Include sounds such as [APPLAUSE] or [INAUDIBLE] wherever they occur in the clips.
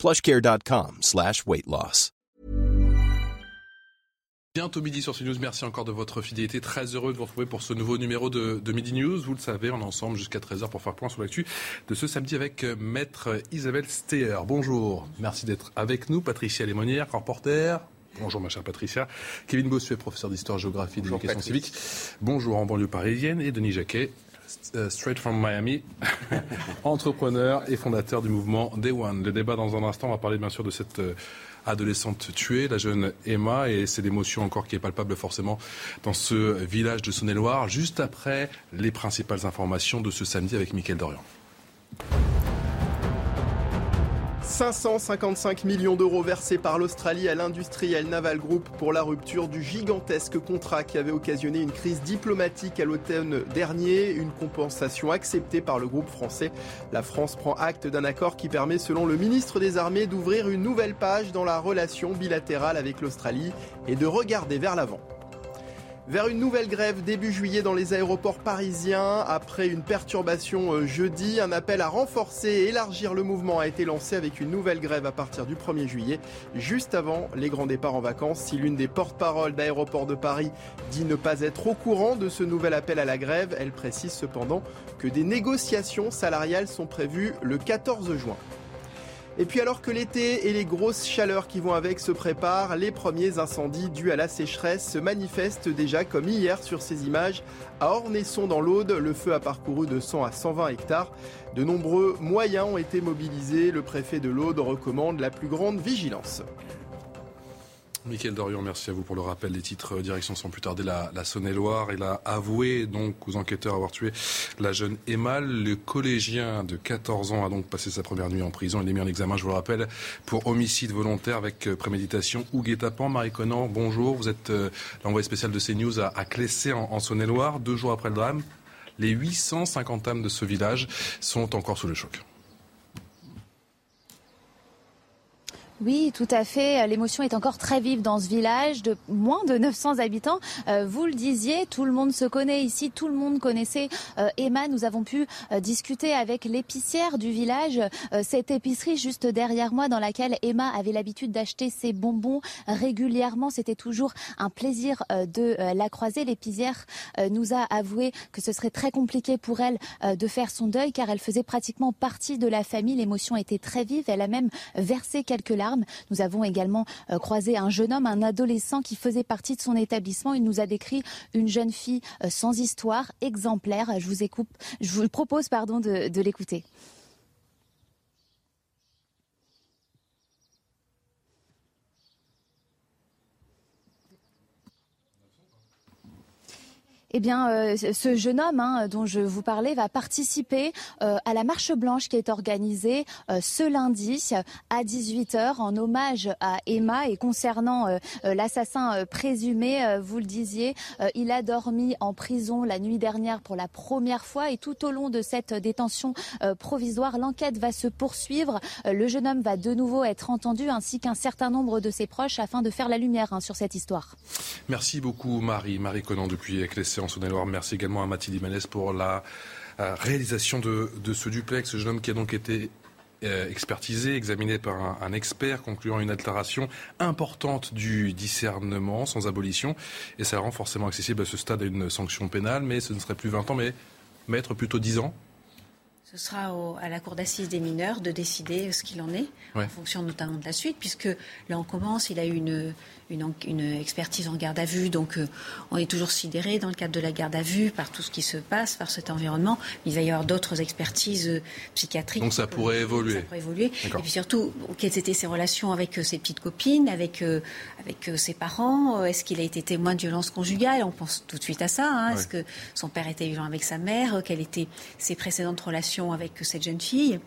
plushcare.com slash weight loss. Bientôt midi sur CNews. Merci encore de votre fidélité. Très heureux de vous retrouver pour ce nouveau numéro de, de Midi News. Vous le savez, on est ensemble jusqu'à 13h pour faire point sur l'actu de ce samedi avec euh, Maître Isabelle Steer. Bonjour. Merci d'être avec nous. Patricia Lémonière, reporter. Bonjour ma chère Patricia. Kevin Bossuet, professeur d'histoire-géographie et d'éducation civique. Bonjour en banlieue parisienne. Et Denis Jacquet, straight from Miami, [LAUGHS] entrepreneur et fondateur du mouvement Day One. Le débat dans un instant, on va parler bien sûr de cette euh, adolescente tuée, la jeune Emma, et c'est l'émotion encore qui est palpable forcément dans ce village de Saône-et-Loire, juste après les principales informations de ce samedi avec Mickaël Dorian. 555 millions d'euros versés par l'Australie à l'industriel Naval Group pour la rupture du gigantesque contrat qui avait occasionné une crise diplomatique à l'automne dernier. Une compensation acceptée par le groupe français. La France prend acte d'un accord qui permet, selon le ministre des Armées, d'ouvrir une nouvelle page dans la relation bilatérale avec l'Australie et de regarder vers l'avant. Vers une nouvelle grève début juillet dans les aéroports parisiens. Après une perturbation euh, jeudi, un appel à renforcer et élargir le mouvement a été lancé avec une nouvelle grève à partir du 1er juillet, juste avant les grands départs en vacances. Si l'une des porte-paroles d'aéroports de Paris dit ne pas être au courant de ce nouvel appel à la grève, elle précise cependant que des négociations salariales sont prévues le 14 juin. Et puis alors que l'été et les grosses chaleurs qui vont avec se préparent, les premiers incendies dus à la sécheresse se manifestent déjà comme hier sur ces images. À Ornesson dans l'Aude, le feu a parcouru de 100 à 120 hectares. De nombreux moyens ont été mobilisés. Le préfet de l'Aude recommande la plus grande vigilance. Michael Dorian, merci à vous pour le rappel des titres. Direction sans plus tarder la, Saône-et-Loire. Il a avoué donc aux enquêteurs avoir tué la jeune Emma. Le collégien de 14 ans a donc passé sa première nuit en prison. Il est mis en examen, je vous le rappelle, pour homicide volontaire avec euh, préméditation ou guet-apens. Marie Conan, bonjour. Vous êtes euh, l'envoyé spécial de CNews à, à Clessé en, en Saône-et-Loire. Deux jours après le drame, les 850 âmes de ce village sont encore sous le choc. Oui, tout à fait. L'émotion est encore très vive dans ce village de moins de 900 habitants. Euh, vous le disiez, tout le monde se connaît ici, tout le monde connaissait euh, Emma. Nous avons pu euh, discuter avec l'épicière du village, cette épicerie juste derrière moi dans laquelle Emma avait l'habitude d'acheter ses bonbons régulièrement. C'était toujours un plaisir de la croiser. L'épicière nous a avoué que ce serait très compliqué pour elle de faire son deuil car elle faisait pratiquement partie de la famille. L'émotion était très vive. Elle a même versé quelques larmes. Nous avons également euh, croisé un jeune homme, un adolescent qui faisait partie de son établissement. Il nous a décrit une jeune fille euh, sans histoire, exemplaire. Je vous, écoute, je vous propose pardon, de, de l'écouter. Eh bien, euh, ce jeune homme hein, dont je vous parlais va participer euh, à la marche blanche qui est organisée euh, ce lundi à 18h en hommage à Emma et concernant l'assassin présumé, vous le disiez, il a dormi en prison la nuit dernière pour la première fois et tout au long de cette détention provisoire, l'enquête va se poursuivre. Le jeune homme va de nouveau être entendu ainsi qu'un certain nombre de ses proches afin de faire la lumière hein, sur cette histoire. Merci beaucoup Marie. Marie Conan depuis Clessé en Saône-et-Loire. Merci également à Mathilde Imanez pour la euh, réalisation de, ce duplex. Ce jeune homme qui a donc été euh, expertisé, examiné par un, un, expert concluant une altération importante du discernement sans abolition. Et ça rend forcément accessible à ce stade à une sanction pénale, mais ce ne serait plus 20 ans, mais mettre plutôt 10 ans ce sera au, à la Cour d'assises des mineurs de décider ce qu'il en est, ouais. en fonction notamment de la suite, puisque là on commence, il a eu une, une, une expertise en garde à vue, donc euh, on est toujours sidéré dans le cadre de la garde à vue par tout ce qui se passe, par cet environnement. Il va y avoir d'autres expertises euh, psychiatriques. Donc ça pourrait euh, évoluer. Ça pourrait évoluer. Et puis surtout, quelles étaient ses relations avec ses petites copines, avec, avec ses parents Est-ce qu'il a été témoin de violence conjugale On pense tout de suite à ça. Hein. Ouais. Est-ce que son père était violent avec sa mère? Quelles étaient ses précédentes relations avec cette jeune fille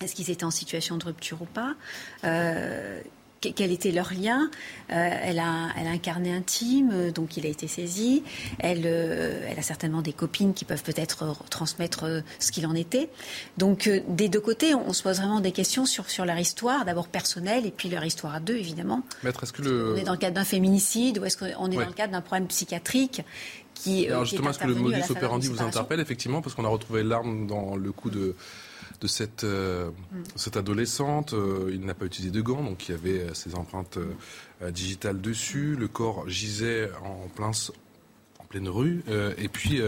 Est-ce qu'ils étaient en situation de rupture ou pas euh, quel était leur lien. elle, a, elle a un carnet intime, donc il a été saisi. Elle, elle a certainement des copines qui peuvent peut-être transmettre ce qu'il en était. Donc des deux côtés, on, se pose vraiment des questions sur, sur leur histoire, d'abord personnelle et puis leur histoire à deux, évidemment. Maître, est-ce que le... On est dans le cadre d'un féminicide ou est-ce qu'on est dans le cadre d'un problème psychiatre qui, Alors justement, est-ce que le modus operandi vous interpelle effectivement Parce qu'on a retrouvé l'arme dans le coup de de cette, euh, mm. cette adolescente. Euh, il n'a pas utilisé de gants, donc il y avait euh, ses empreintes digitales dessus. Le corps gisait en, plein, en pleine rue. et puis,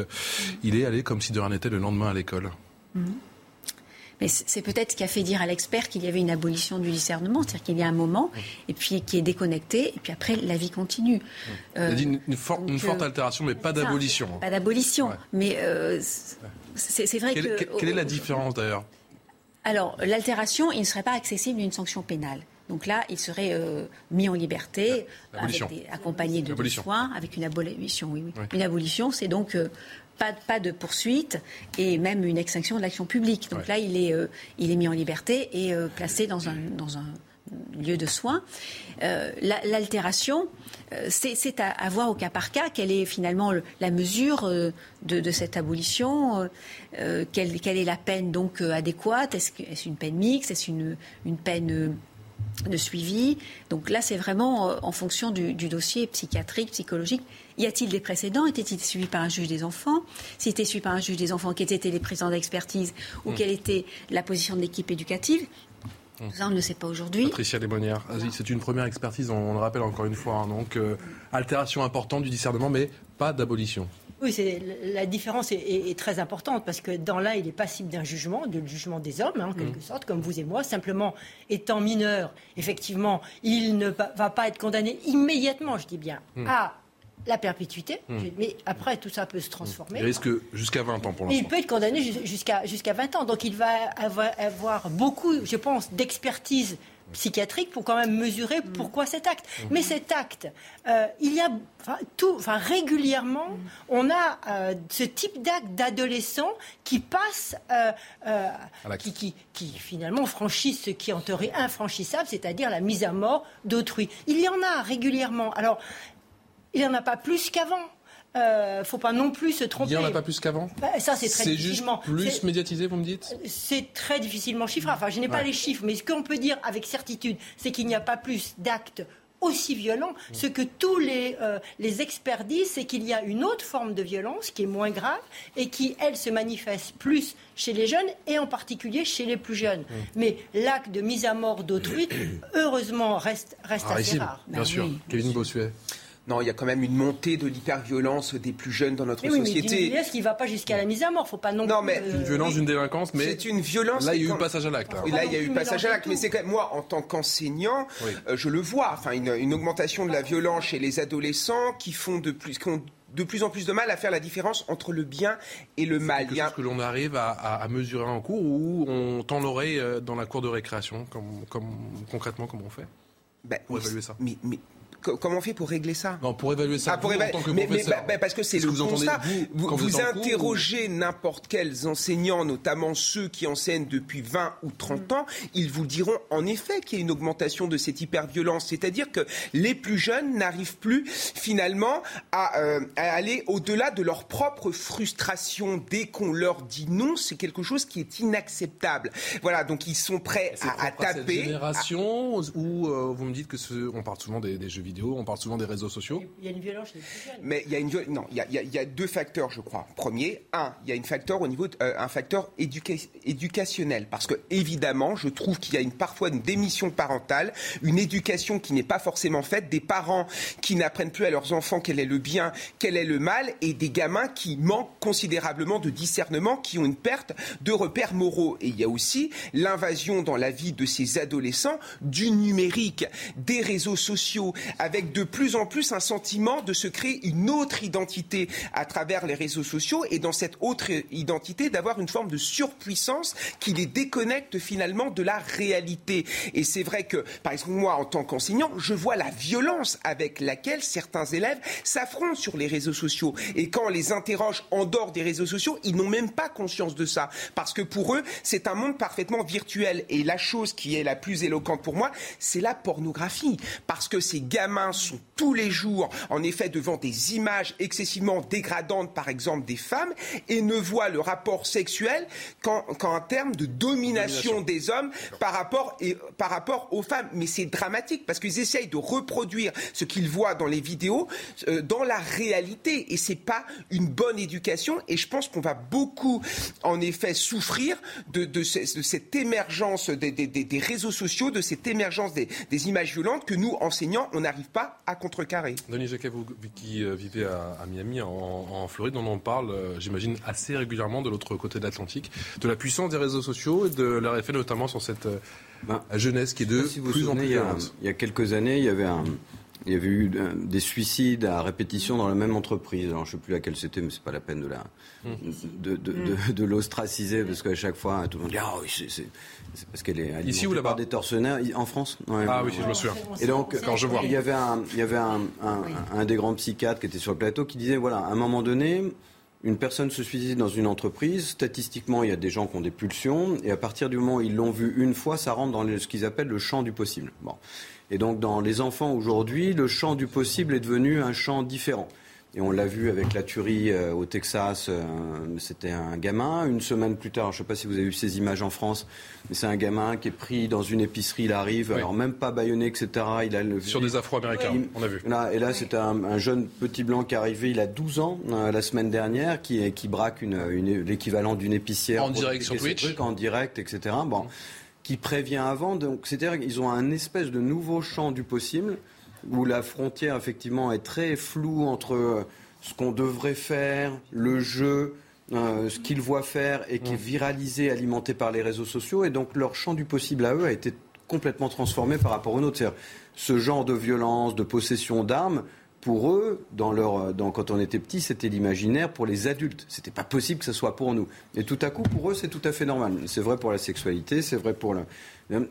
il est allé comme si de rien n'était le lendemain à l'école. Mm. Mais c'est peut-être ce qui a fait dire à l'expert qu'il y avait une abolition du discernement, c'est-à-dire qu'il y a un moment, et puis qui est déconnecté, et puis après la vie continue. il a dit une, forte altération, mais pas d'abolition. Pas d'abolition, mais c'est vrai que. Quelle est la différence d'ailleurs? Alors, l'altération, il ne serait pas accessible d'une sanction pénale. Donc là, il serait euh, mis en liberté, accompagné de, soins, avec une abolition. Oui, oui. Une abolition, c'est donc euh, pas, pas, de poursuite et même une extinction de l'action publique. Donc là, il est, euh, il est mis en liberté et placé dans un, dans un lieu de soins. L'altération, c'est à, voir au cas par cas quelle est finalement la mesure de, cette abolition, quelle, quelle, est la peine donc adéquate, est-ce une peine mixte, est-ce une, une peine de suivi. Donc là, c'est vraiment euh, en fonction du, dossier psychiatrique, psychologique. Y a-t-il des précédents? Était-il suivi par un juge des enfants? S'il était suivi par un juge des enfants, quels étaient les présidents d'expertise ou hmm. quelle était la position de l'équipe éducative? Hmm. ça, on ne le sait pas aujourd'hui. Patricia Desmonières, c'est une première expertise, on, le rappelle encore une fois. Hein. donc, euh, altération importante du discernement, mais pas d'abolition. Oui, la différence est, très importante parce que dans l'un, il est passible d'un jugement, du jugement des hommes, hein, en quelque mm. sorte, comme vous et moi. Simplement, étant mineur, effectivement, il ne va pas être condamné immédiatement, je dis bien, mm. à la perpétuité. Mm. Mais après, tout ça peut se transformer. Il risque jusqu'à 20 ans pour l'instant. Il peut être condamné jusqu'à jusqu'à 20 ans. Donc il va avoir, avoir beaucoup, je pense, d'expertise psychiatrique pour quand même mesurer mm. pourquoi cet acte. Mm. Mais cet acte, euh, il y a tout, enfin régulièrement, mm. on a euh, ce type d'acte d'adolescents qui passent, euh, qui, qui, qui, finalement franchissent ce qui est en théorie infranchissable, c'est-à-dire la mise à mort d'autrui. Il y en a régulièrement. Alors, il n'y en a pas plus qu'avant euh, faut pas non plus se tromper. Il n'y en a pas plus qu'avant? Bah, Ça, c'est très difficilement. plus médiatisé, vous me dites? C'est très difficilement chiffré. Enfin, je n'ai pas les chiffres, mais ce qu'on peut dire avec certitude, c'est qu'il n'y a pas plus d'actes aussi violents. Ce que tous les, euh, les experts disent, c'est qu'il y a une autre forme de violence qui est moins grave et qui, elle, se manifeste plus chez les jeunes et en particulier chez les plus jeunes. Mais l'acte de mise à mort d'autrui, [COUGHS] heureusement, reste, reste ah, assez rare. Bien sûr. Kevin Bossuet. Non, il y a quand même une montée de l'hyperviolence des plus jeunes dans notre société. Mais qui ne va pas jusqu'à la mise à mort, faut pas non, non mais une violence, une délinquance, mais c'est une violence. Là, il y a eu passage à l'acte. Là, il y a eu passage à l'acte, mais c'est quand même moi, en tant qu'enseignant, euh, je le vois. Enfin, une, augmentation de la violence chez les adolescents qui font de plus, qui ont de plus en plus de mal à faire la différence entre le bien et le mal. C'est quelque chose que l'on arrive à, mesurer en cours ou on tend l'oreille euh, dans la cour de récréation, comme, comme, concrètement, comment on fait ben, pour évaluer ça? Comment on fait pour régler ça? Non, pour évaluer ça. Ah, pour en tant que mais, bah, bah, parce que c'est le vous constat. Vous, vous, interrogez n'importe quels enseignants, notamment ceux qui enseignent depuis 20 ou 30 ans, ils vous diront en effet qu'il y a une augmentation de cette hyperviolence. C'est-à-dire que les plus jeunes n'arrivent plus finalement à, euh, aller au-delà de leur propre frustration dès qu'on leur dit non. C'est quelque chose qui est inacceptable. Voilà, donc ils sont prêts à, à, taper. Cette génération où euh, vous me dites que ce, on parle souvent des, des jeux on parle souvent des réseaux sociaux. Il y a une violence Mais il y a une non, il y a, deux facteurs, je crois. Premier, un, il y a une facteur au niveau euh, un facteur éducationnel parce que évidemment, je trouve qu'il y a une parfois une démission parentale, une éducation qui n'est pas forcément faite, des parents qui n'apprennent plus à leurs enfants quel est le bien, quel est le mal, et des gamins qui manquent considérablement de discernement, qui ont une perte de repères moraux. Et il y a aussi l'invasion dans la vie de ces adolescents du numérique, des réseaux sociaux, avec de plus en plus un sentiment de se créer une autre identité à travers les réseaux sociaux et dans cette autre identité d'avoir une forme de surpuissance qui les déconnecte finalement de la réalité. Et c'est vrai que, par exemple, moi, en tant qu'enseignant, je vois la violence avec laquelle certains élèves s'affrontent sur les réseaux sociaux. Et quand on les interroge en dehors des réseaux sociaux, ils n'ont même pas conscience de ça. Parce que pour eux, c'est un monde parfaitement virtuel. Et la chose qui est la plus éloquente pour moi, c'est la pornographie. Parce que ces gamins sont tous les jours, en effet, devant des images excessivement dégradantes, par exemple, des femmes, et ne voient le rapport sexuel qu'en termes de domination, des hommes par rapport, et, par rapport aux femmes. Mais c'est dramatique parce qu'ils essayent de reproduire ce qu'ils voient dans les vidéos euh, dans la réalité. Et c'est pas une bonne éducation. Et je pense qu'on va beaucoup, en effet, souffrir de, de, cette émergence des, des, des, réseaux sociaux, de cette émergence des, images violentes que nous, enseignants, on n'arrive pas à contrecarrer. Denis Jacquet, vous qui euh, vivez à, Miami, en, Floride, on en parle, euh, j'imagine, assez régulièrement de l'autre côté de l'Atlantique, de la puissance des réseaux sociaux et de leur effet notamment sur cette ben, jeunesse qui est de plus en plus violente. Il y a quelques années, il y avait un il y avait eu des suicides à répétition dans la même entreprise. Alors, je ne sais plus laquelle c'était, mais c'est pas la peine de la de, de, de, l'ostraciser parce qu'à chaque fois tout le monde dit ah oui c'est parce qu'elle est ici ou là-bas? des tortionnaires en France? ah oui, je me souviens. Et donc quand je vois, il y avait un il y avait un, un, un, des grands psychiatres qui était sur le plateau qui disait voilà à un moment donné une personne se suicide dans une entreprise, statistiquement, il y a des gens qui ont des pulsions, et à partir du moment où ils l'ont vu une fois, ça rentre dans ce qu'ils appellent le champ du possible. Bon. Et donc, dans les enfants aujourd'hui, le champ du possible est devenu un champ différent. Et on l'a vu avec la tuerie euh, au Texas, euh, c'était un gamin. Une semaine plus tard, je ne sais pas si vous avez vu ces images en France, mais c'est un gamin qui est pris dans une épicerie, il arrive, alors même pas baïonné, etc. Il a le... Sur des Afro-Américains, on a vu. Là, et là, c'est un, jeune petit blanc qui est arrivé, il a 12 ans, euh, la semaine dernière, qui, qui braque une, l'équivalent d'une épicière. En direct sur Twitch En direct, etc. Bon qui prévient avant. Donc, c'est-à-dire qu'ils ont un espèce de nouveau champ du possible où la frontière, effectivement, est très floue entre ce qu'on devrait faire, le jeu, euh, ce qu'ils voient faire et qui est viralisé, alimenté par les réseaux sociaux. Et donc, leur champ du possible à eux a été complètement transformé par rapport au nôtre. Ce genre de violence, de possession d'armes, pour eux, dans leur, dans, quand on était petit, c'était l'imaginaire pour les adultes. C'était pas possible que ce soit pour nous. Et tout à coup, pour eux, c'est tout à fait normal. C'est vrai pour la sexualité, c'est vrai pour le.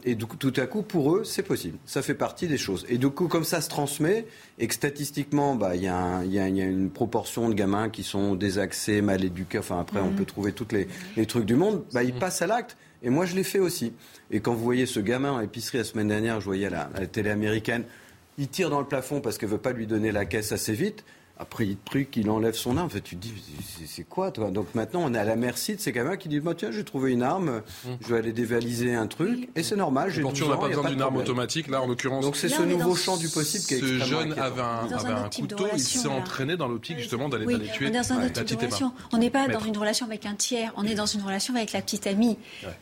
Et tout à coup, pour eux, c'est possible. Ça fait partie des choses. Et du coup, comme ça se transmet, et que statistiquement, bah, il y, a y, a une proportion de gamins qui sont désaxés, mal éduqués. Enfin, après, on mhm. peut trouver tous les, les, trucs du monde. Bah, ils mhm. passent à l'acte. Et moi, je l'ai fait aussi. Et quand vous voyez ce gamin à l'épicerie la semaine dernière, je voyais à la, à la télé américaine il tire dans le plafond parce qu'elle veut pas lui donner la caisse assez vite. Après, il truc, il enlève son arme. En fait, tu te dis, c'est quoi, toi? Donc maintenant, on est à la merci de ces gamins qui disent, bah, tiens, j'ai trouvé une arme, je vais aller dévaliser un truc, et c'est normal. J'ai on n'a pas besoin d'une arme automatique, là, en l'occurrence. Donc c'est ce nouveau champ du possible qui est Ce jeune avait un, avait un couteau, il s'est entraîné dans l'optique, justement, d'aller tuer la petite relation. On n'est pas dans une relation avec un tiers, on est dans une relation avec la petite amie.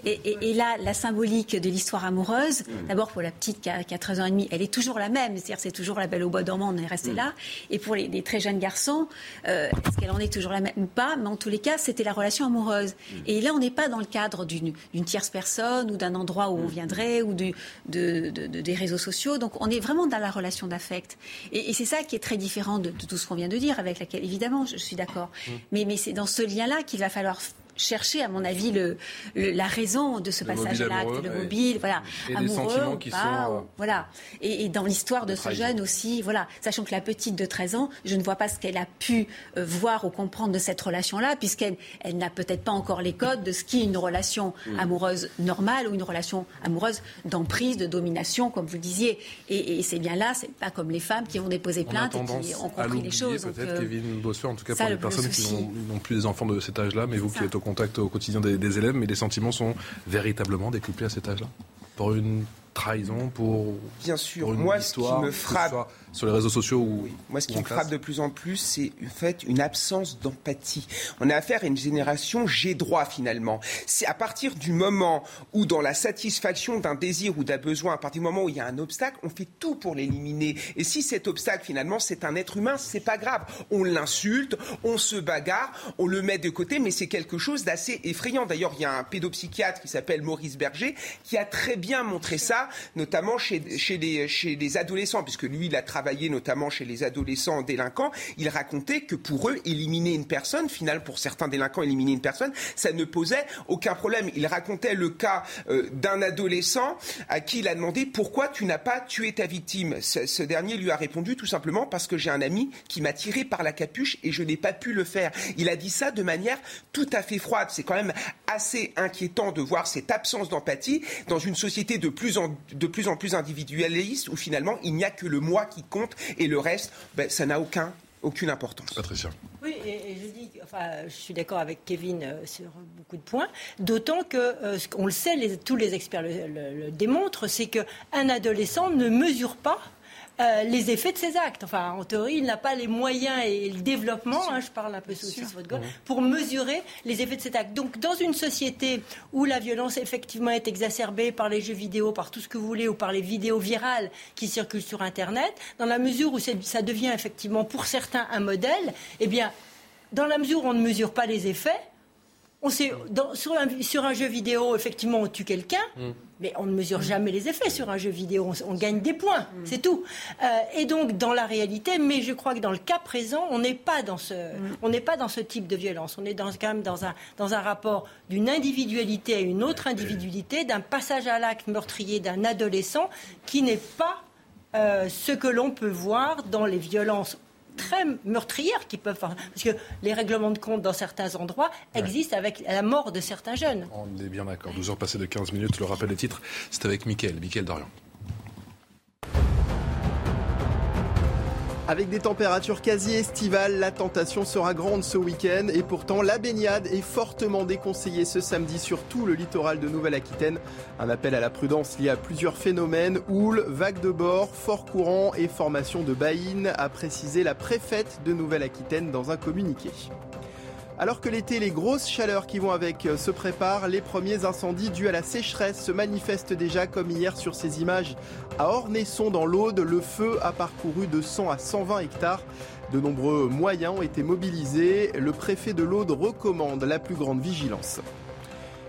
Et, là, la symbolique de l'histoire amoureuse, d'abord pour la petite qui a, 13 ans et demi, elle est toujours la même. C'est-à-dire, c'est toujours la belle au bois dormant, on est resté là. Et pour les, les très jeunes garçons, euh, est-ce qu'elle en est toujours la même ou pas Mais en tous les cas, c'était la relation amoureuse. Mm. Et là, on n'est pas dans le cadre d'une tierce personne ou d'un endroit où on mm. viendrait ou de, des réseaux sociaux. Donc, on est vraiment dans la relation d'affect. Et, c'est ça qui est très différent de, tout ce qu'on vient de dire, avec laquelle, évidemment, je suis d'accord. Mm. Mais, mais c'est dans ce lien-là qu'il va falloir chercher, à mon avis, le, la raison de ce passage à l'acte, le mobile, voilà, et amoureux, qui sont, euh, voilà. Et, dans l'histoire de ce jeune aussi, voilà, sachant que la petite de 13 ans, je ne vois pas ce qu'elle a pu euh, voir ou comprendre de cette relation-là, puisqu'elle elle, n'a peut-être pas encore les codes de ce qui est une relation mm. amoureuse normale ou une relation amoureuse d'emprise, de domination, comme vous le disiez. Et, c'est bien là, c'est pas comme les femmes qui vont déposer plainte et qui ont compris les choses. Peut-être euh, Kevin Bossuet, en tout cas pour les personnes qui n'ont plus des enfants de cet âge-là, mais vous qui êtes au contact au quotidien des, élèves, mais les sentiments sont véritablement décuplés à cet âge-là Pour une trahison, pour, Bien sûr. une Moi, histoire, ce qui me frappe, sur les réseaux sociaux ou Moi, ce qui me frappe de plus en plus, c'est en fait une absence d'empathie. On a affaire à une génération j'ai droit finalement. C'est à partir du moment où, dans la satisfaction d'un désir ou d'un besoin, à partir du moment où il y a un obstacle, on fait tout pour l'éliminer. Et si cet obstacle finalement c'est un être humain, c'est pas grave. On l'insulte, on se bagarre, on le met de côté, mais c'est quelque chose d'assez effrayant. D'ailleurs, il y a un pédopsychiatre qui s'appelle Maurice Berger qui a très bien montré ça notamment chez, chez, les, chez les adolescents, puisque lui, il a travaillé notamment chez les adolescents délinquants. Il racontait que pour eux, éliminer une personne, final pour certains délinquants, éliminer une personne, ça ne posait aucun problème. Il racontait le cas euh, d'un adolescent à qui il a demandé pourquoi tu n'as pas tué ta victime? Ce, dernier lui a répondu tout simplement parce que j'ai un ami qui m'a tiré par la capuche et je n'ai pas pu le faire. Il a dit ça de manière tout à fait froide. C'est quand même assez inquiétant de voir cette absence d'empathie dans une société de plus en, de plus, en plus individualiste où finalement il n'y a que le moi qui compte et le reste, ben, ça n'a aucun aucune importance. Patricia. Oui, et, je dis, enfin, je suis d'accord avec Kevin euh, sur beaucoup de points, d'autant que, euh, on le sait, tous les experts le démontrent, c'est qu'un adolescent ne mesure pas euh, les effets de ces actes. Enfin, en théorie, il n'a pas les moyens et le développement, hein, je parle un peu sous votre gorge, pour mesurer les effets de cet acte. Donc, dans une société où la violence effectivement est exacerbée par les jeux vidéo, par tout ce que vous voulez, ou par les vidéos virales qui circulent sur Internet, dans la mesure où ça devient effectivement pour certains un modèle, eh bien, dans la mesure où on ne mesure pas les effets, on sait, sur, un, jeu vidéo, effectivement, on tue quelqu'un, mm. Mais on ne mesure jamais les effets sur un jeu vidéo. On, gagne des points, mm. c'est tout. Euh, et donc, dans la réalité, mais je crois que dans le cas présent, on n'est pas dans ce, mm. on n'est pas dans ce type de violence. On est dans, quand même dans un, dans un rapport d'une individualité à une autre individualité, d'un passage à l'acte meurtrier d'un adolescent qui n'est pas euh, ce que l'on peut voir dans les violences très meurtrières qui peuvent. Parce que les règlements de compte dans certains endroits existent avec la mort de certains jeunes. On est bien d'accord. 12 heures passées de 15 minutes. Le rappel des titres, c'est avec Mickaël, Mickaël Dorian. Avec des températures quasi estivales, la tentation sera grande ce week-end et pourtant la baignade est fortement déconseillée ce samedi sur tout le littoral de Nouvelle-Aquitaine. Un appel à la prudence lié à plusieurs phénomènes, houle, vagues de bord, fort courant et formation de baïnes, a précisé la préfète de Nouvelle-Aquitaine dans un communiqué. Alors que l'été, les grosses chaleurs qui vont avec euh, se préparent, les premiers incendies dus à la sécheresse se manifestent déjà comme hier sur ces images. À Ornesson dans l'Aude, le feu a parcouru de 100 à 120 hectares. De nombreux moyens ont été mobilisés. Le préfet de l'Aude recommande la plus grande vigilance.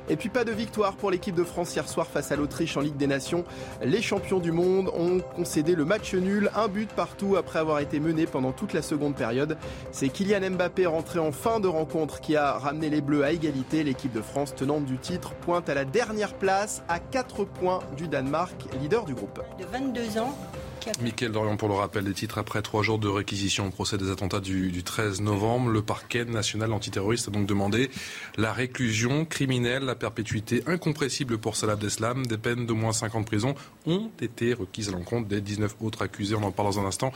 Et puis pas de victoire pour l'équipe de France hier soir face à l'Autriche en Ligue des Nations. Les champions du monde ont concédé le match nul, un but partout après avoir été mené pendant toute la seconde période. C'est Kylian Mbappé rentré en fin de rencontre qui a ramené les Bleus à égalité. L'équipe de France tenante du titre pointe à la dernière place à 4 points du Danemark, leader du groupe. De 22 ans, Mickaël Dorian pour le rappel des titres. Après trois jours de réquisition au procès des attentats du, 13 novembre, le parquet national antiterroriste a donc demandé la réclusion criminelle, la perpétuité incompressible pour Salah Abdeslam. Des peines de moins 50 de prison ont été requises à l'encontre des 19 autres accusés. On en parle dans un instant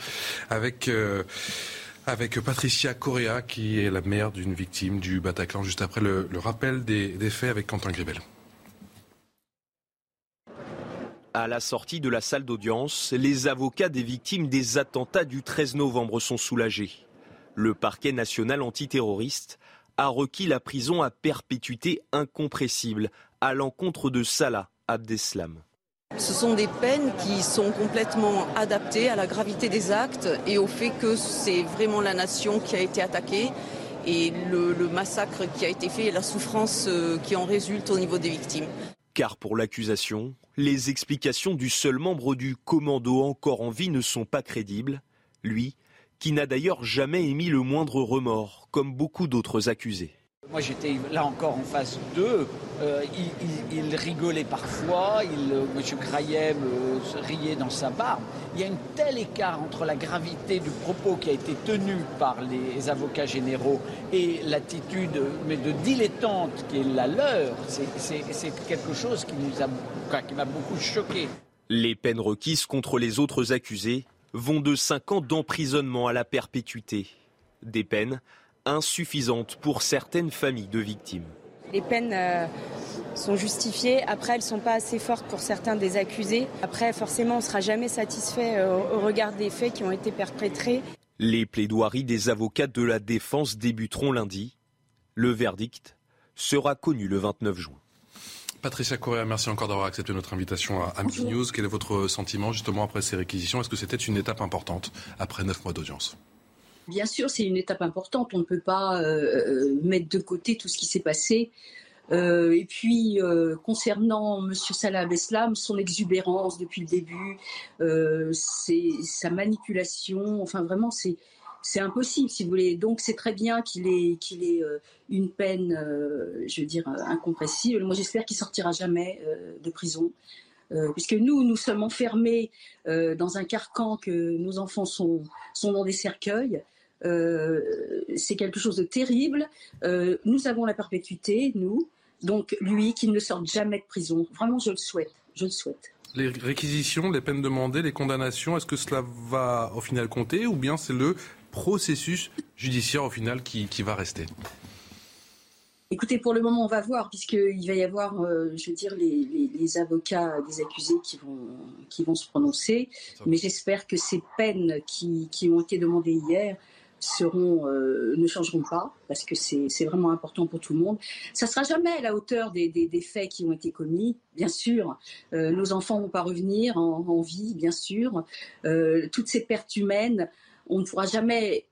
avec... Euh, avec Patricia Correa, qui est la mère d'une victime du Bataclan, juste après le, rappel des, des faits avec Quentin Gribel. À la sortie de la salle d'audience, les avocats des victimes des attentats du 13 novembre sont soulagés. Le parquet national antiterroriste a requis la prison à perpétuité incompressible à l'encontre de Salah Abdeslam. Ce sont des peines qui sont complètement adaptées à la gravité des actes et au fait que c'est vraiment la nation qui a été attaquée et le, massacre qui a été fait et la souffrance euh, qui en résulte au niveau des victimes. Car pour l'accusation, les explications du seul membre du commando encore en vie ne sont pas crédibles, lui, qui n'a d'ailleurs jamais émis le moindre remords, comme beaucoup d'autres accusés. Moi j'étais là encore en face d'eux. Euh, il, rigolait parfois, il, euh, M. Krayem euh, riait dans sa barbe. Il y a un tel écart entre la gravité du propos qui a été tenu par les avocats généraux et l'attitude de dilettante qui est la leur. C'est quelque chose qui m'a beaucoup choqué. Les peines requises contre les autres accusés vont de 5 ans d'emprisonnement à la perpétuité. Des peines insuffisante pour certaines familles de victimes. Les peines euh, sont justifiées. Après, elles ne sont pas assez fortes pour certains des accusés. Après, forcément, on ne sera jamais satisfait euh, au regard des faits qui ont été perpétrés. Les plaidoiries des avocats de la défense débuteront lundi. Le verdict sera connu le 29 juin. Patricia Correa, merci encore d'avoir accepté notre invitation à Midi News. Quel est votre sentiment justement après ces réquisitions? Est-ce que c'était une étape importante après neuf mois d'audience? Bien sûr, c'est une étape importante. On ne peut pas euh, euh, mettre de côté tout ce qui s'est passé. Euh, et puis, concernant M. Salah Abdeslam, son exubérance depuis le début, sa manipulation, enfin vraiment, c'est c'est impossible, si vous voulez. Donc, c'est très bien qu'il ait, qu'il ait une peine, je veux dire, incompressible. Moi, j'espère qu'il sortira jamais de prison. puisque nous, nous sommes enfermés dans un carcan que nos enfants sont, sont dans des cercueils. C'est quelque chose de terrible. nous avons la perpétuité, nous. Donc lui, qu'il ne sorte jamais de prison. Vraiment, je le souhaite. Je le souhaite. Les réquisitions, les peines demandées, les condamnations, est-ce que cela va au final compter ou bien c'est le processus judiciaire au final qui, va rester? Écoutez, pour le moment, on va voir, puisqu'il va y avoir, euh, je veux dire, les, avocats des accusés qui vont, qui vont se prononcer. Mais j'espère que ces peines qui, qui, ont été demandées hier euh, ne changeront pas, parce que c'est vraiment important pour tout le monde. Ça ne sera jamais à la hauteur des, faits qui ont été commis, bien sûr. Euh, nos enfants ne vont pas revenir en, vie, bien sûr. Euh, toutes ces pertes humaines, on ne pourra jamais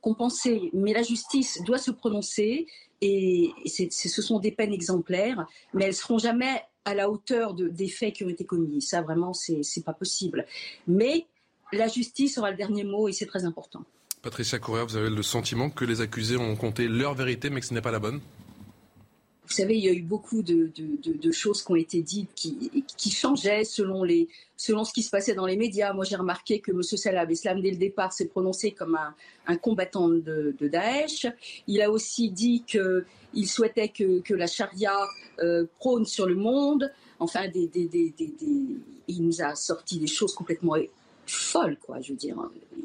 compenser, mais la justice doit se prononcer, et ce sont des peines exemplaires, mais elles ne seront jamais à la hauteur de, des faits qui ont été commis. Ça, vraiment, c'est pas possible. Mais la justice aura le dernier mot, et c'est très important. Patricia Correa, vous avez le sentiment que les accusés ont compté leur vérité, mais que ce n'est pas la bonne? Vous savez, il y a eu beaucoup de, choses qui ont été dites qui, changeaient selon, les, selon ce qui se passait dans les médias. Moi, j'ai remarqué que M. Salah Abdeslam, dès le départ, s'est prononcé comme un, combattant de, Daesh. Il a aussi dit qu'il souhaitait que, la charia euh, prône sur le monde. Enfin, il nous a sorti des choses complètement folle, quoi. Je veux dire,